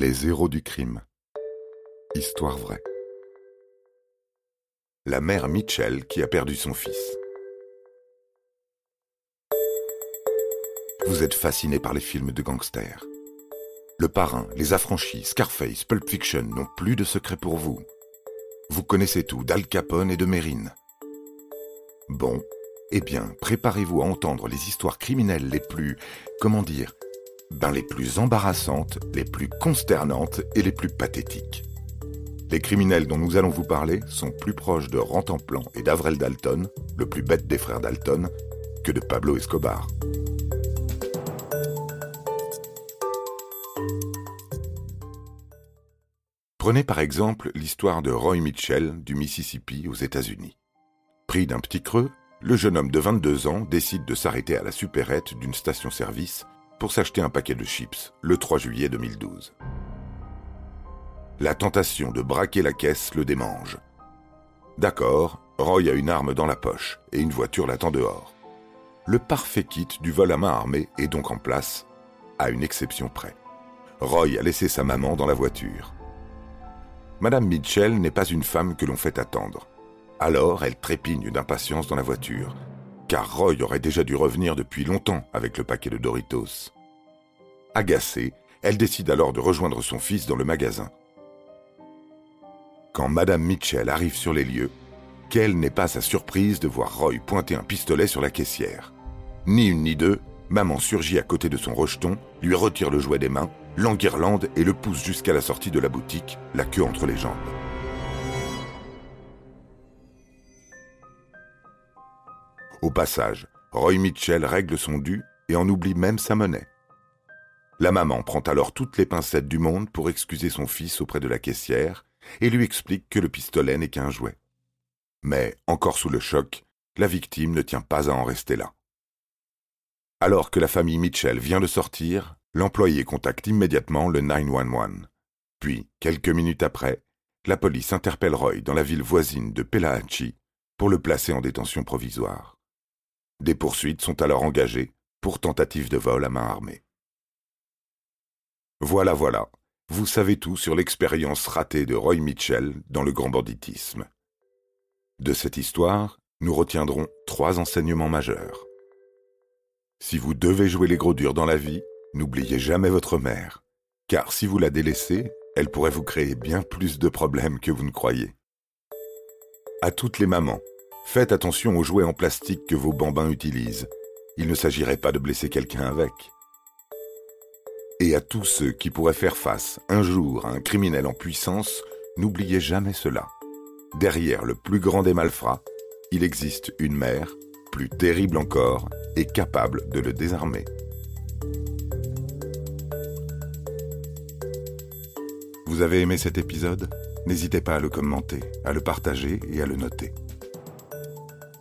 Les héros du crime. Histoire vraie. La mère Mitchell qui a perdu son fils. Vous êtes fasciné par les films de gangsters. Le Parrain, Les Affranchis, Scarface, Pulp Fiction n'ont plus de secret pour vous. Vous connaissez tout d'Al Capone et de Mérine. Bon, eh bien, préparez-vous à entendre les histoires criminelles les plus, comment dire, ben les plus embarrassantes, les plus consternantes et les plus pathétiques. Les criminels dont nous allons vous parler sont plus proches de Rantanplan et d'Avrel Dalton, le plus bête des frères Dalton, que de Pablo Escobar. Prenez par exemple l'histoire de Roy Mitchell du Mississippi aux États-Unis. Pris d'un petit creux, le jeune homme de 22 ans décide de s'arrêter à la supérette d'une station-service pour s'acheter un paquet de chips le 3 juillet 2012. La tentation de braquer la caisse le démange. D'accord, Roy a une arme dans la poche et une voiture l'attend dehors. Le parfait kit du vol à main armée est donc en place, à une exception près. Roy a laissé sa maman dans la voiture. Madame Mitchell n'est pas une femme que l'on fait attendre. Alors elle trépigne d'impatience dans la voiture, car Roy aurait déjà dû revenir depuis longtemps avec le paquet de Doritos. Agacée, elle décide alors de rejoindre son fils dans le magasin. Quand Madame Mitchell arrive sur les lieux, quelle n'est pas sa surprise de voir Roy pointer un pistolet sur la caissière. Ni une ni deux, maman surgit à côté de son rejeton, lui retire le jouet des mains, l'enguirlande et le pousse jusqu'à la sortie de la boutique, la queue entre les jambes. Au passage, Roy Mitchell règle son dû et en oublie même sa monnaie. La maman prend alors toutes les pincettes du monde pour excuser son fils auprès de la caissière et lui explique que le pistolet n'est qu'un jouet. Mais, encore sous le choc, la victime ne tient pas à en rester là. Alors que la famille Mitchell vient de sortir, l'employé contacte immédiatement le 911. Puis, quelques minutes après, la police interpelle Roy dans la ville voisine de Pelahatchie pour le placer en détention provisoire. Des poursuites sont alors engagées pour tentative de vol à main armée. Voilà, voilà, vous savez tout sur l'expérience ratée de Roy Mitchell dans le grand banditisme. De cette histoire, nous retiendrons trois enseignements majeurs. Si vous devez jouer les gros durs dans la vie, n'oubliez jamais votre mère, car si vous la délaissez, elle pourrait vous créer bien plus de problèmes que vous ne croyez. À toutes les mamans, Faites attention aux jouets en plastique que vos bambins utilisent. Il ne s'agirait pas de blesser quelqu'un avec. Et à tous ceux qui pourraient faire face un jour à un criminel en puissance, n'oubliez jamais cela. Derrière le plus grand des malfrats, il existe une mère, plus terrible encore, et capable de le désarmer. Vous avez aimé cet épisode? N'hésitez pas à le commenter, à le partager et à le noter.